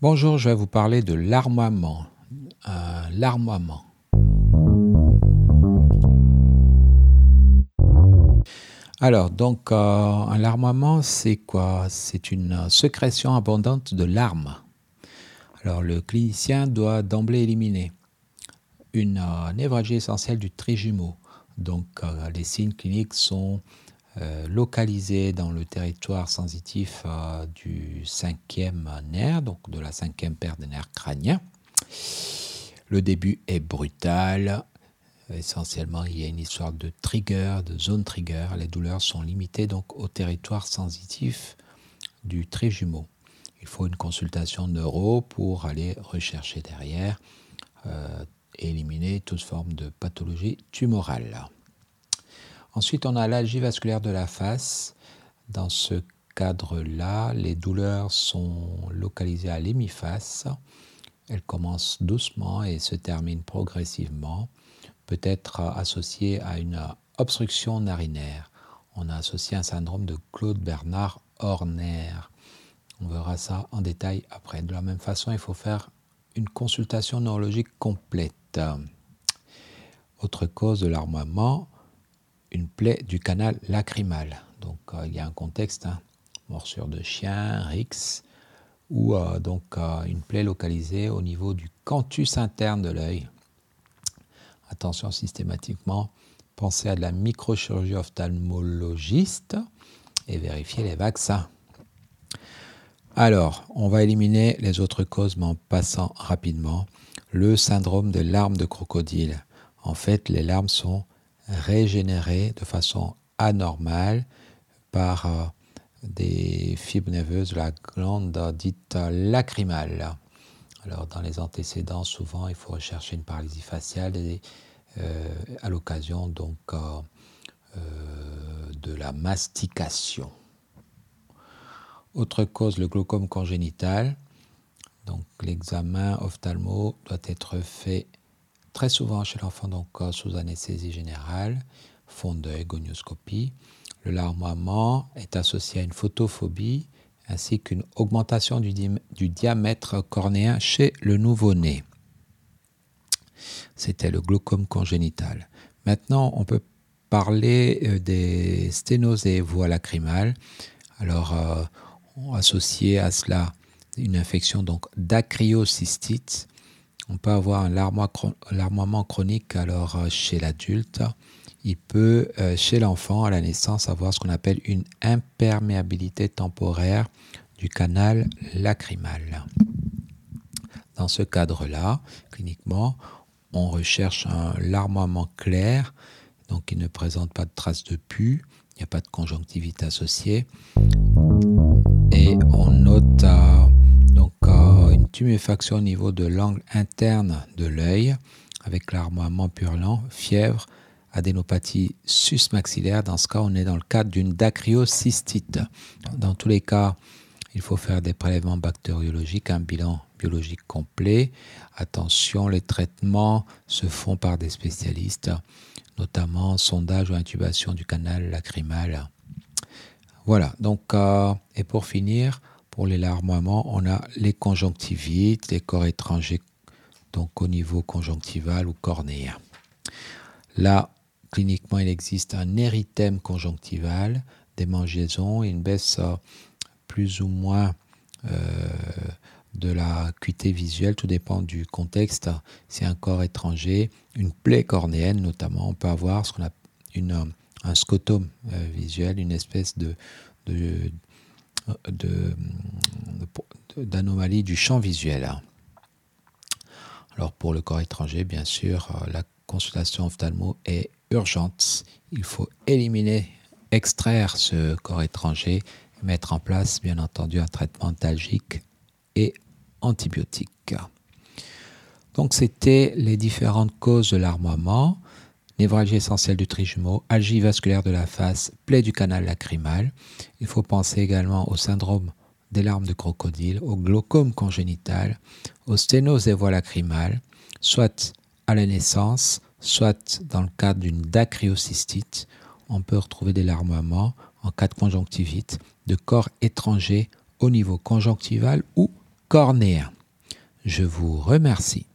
Bonjour, je vais vous parler de l'armoiement. Euh, l'armoiement. Alors, donc, euh, un larmoiement, c'est quoi? C'est une sécrétion abondante de larmes. Alors, le clinicien doit d'emblée éliminer une euh, névralgie essentielle du trijumeau. Donc, euh, les signes cliniques sont euh, localisés dans le territoire sensitif euh, du cinquième nerf, donc de la cinquième paire de nerfs crâniens. Le début est brutal. Essentiellement, il y a une histoire de trigger, de zone trigger. Les douleurs sont limitées donc au territoire sensitif du trijumeau. Il faut une consultation neuro pour aller rechercher derrière euh, éliminer toute forme de pathologie tumorale. Ensuite, on a l'algie vasculaire de la face. Dans ce cadre-là, les douleurs sont localisées à l'hémiface. Elles commencent doucement et se terminent progressivement, peut-être associées à une obstruction narinaire. On a associé un syndrome de Claude Bernard Horner. On verra ça en détail après. De la même façon, il faut faire une consultation neurologique complète. Autre cause de l'armoiement, une plaie du canal lacrymal. Donc euh, il y a un contexte, hein, morsure de chien, rix, ou euh, donc euh, une plaie localisée au niveau du canthus interne de l'œil. Attention systématiquement, pensez à de la microchirurgie ophtalmologiste et vérifiez les vaccins. Alors, on va éliminer les autres causes, mais en passant rapidement. Le syndrome de larmes de crocodile. En fait, les larmes sont régénérées de façon anormale par euh, des fibres nerveuses de la glande dite lacrymale. Alors, dans les antécédents, souvent, il faut rechercher une paralysie faciale euh, à l'occasion donc euh, de la mastication. Autre cause, le glaucome congénital. Donc, l'examen ophtalmo doit être fait très souvent chez l'enfant, donc euh, sous anesthésie générale, fond d'œil, gonioscopie. Le larmoiement est associé à une photophobie ainsi qu'une augmentation du, di- du diamètre cornéen chez le nouveau-né. C'était le glaucome congénital. Maintenant, on peut parler euh, des sténoses et voies lacrymales. Alors, euh, associé à cela une infection donc d'acryocystite. On peut avoir un larmoiement chronique alors euh, chez l'adulte. Il peut, euh, chez l'enfant, à la naissance, avoir ce qu'on appelle une imperméabilité temporaire du canal lacrymal. Dans ce cadre-là, cliniquement, on recherche un larmoiement clair, donc qui ne présente pas de traces de pus, il n'y a pas de conjonctivite associée, tuméfaction au niveau de l'angle interne de l'œil avec larmoiement purulent, fièvre, adénopathie susmaxillaire. Dans ce cas, on est dans le cadre d'une dacryocystite. Dans tous les cas, il faut faire des prélèvements bactériologiques, un bilan biologique complet. Attention, les traitements se font par des spécialistes, notamment sondage ou intubation du canal lacrymal. Voilà, donc, euh, et pour finir, pour les larmoiements, on a les conjonctivites, les corps étrangers, donc au niveau conjonctival ou cornéen. Là, cliniquement, il existe un érythème conjonctival, des mangeaisons une baisse euh, plus ou moins euh, de la acuité visuelle, tout dépend du contexte. C'est un corps étranger, une plaie cornéenne notamment, on peut avoir ce qu'on a une, un scotome euh, visuel, une espèce de, de- de- d'anomalie du champ visuel. Alors pour le corps étranger, bien sûr, la consultation ophtalmo est urgente. Il faut éliminer, extraire ce corps étranger, et mettre en place, bien entendu, un traitement antalgique et antibiotique. Donc c'était les différentes causes de l'armoiement névralgie essentielle du trijumeau, algie vasculaire de la face, plaie du canal lacrymal. Il faut penser également au syndrome des larmes de crocodile, au glaucome congénital, aux sténoses et voies lacrymales, soit à la naissance, soit dans le cadre d'une dacryocystite. On peut retrouver des larmoiements en cas de conjonctivite, de corps étrangers au niveau conjonctival ou cornéen. Je vous remercie.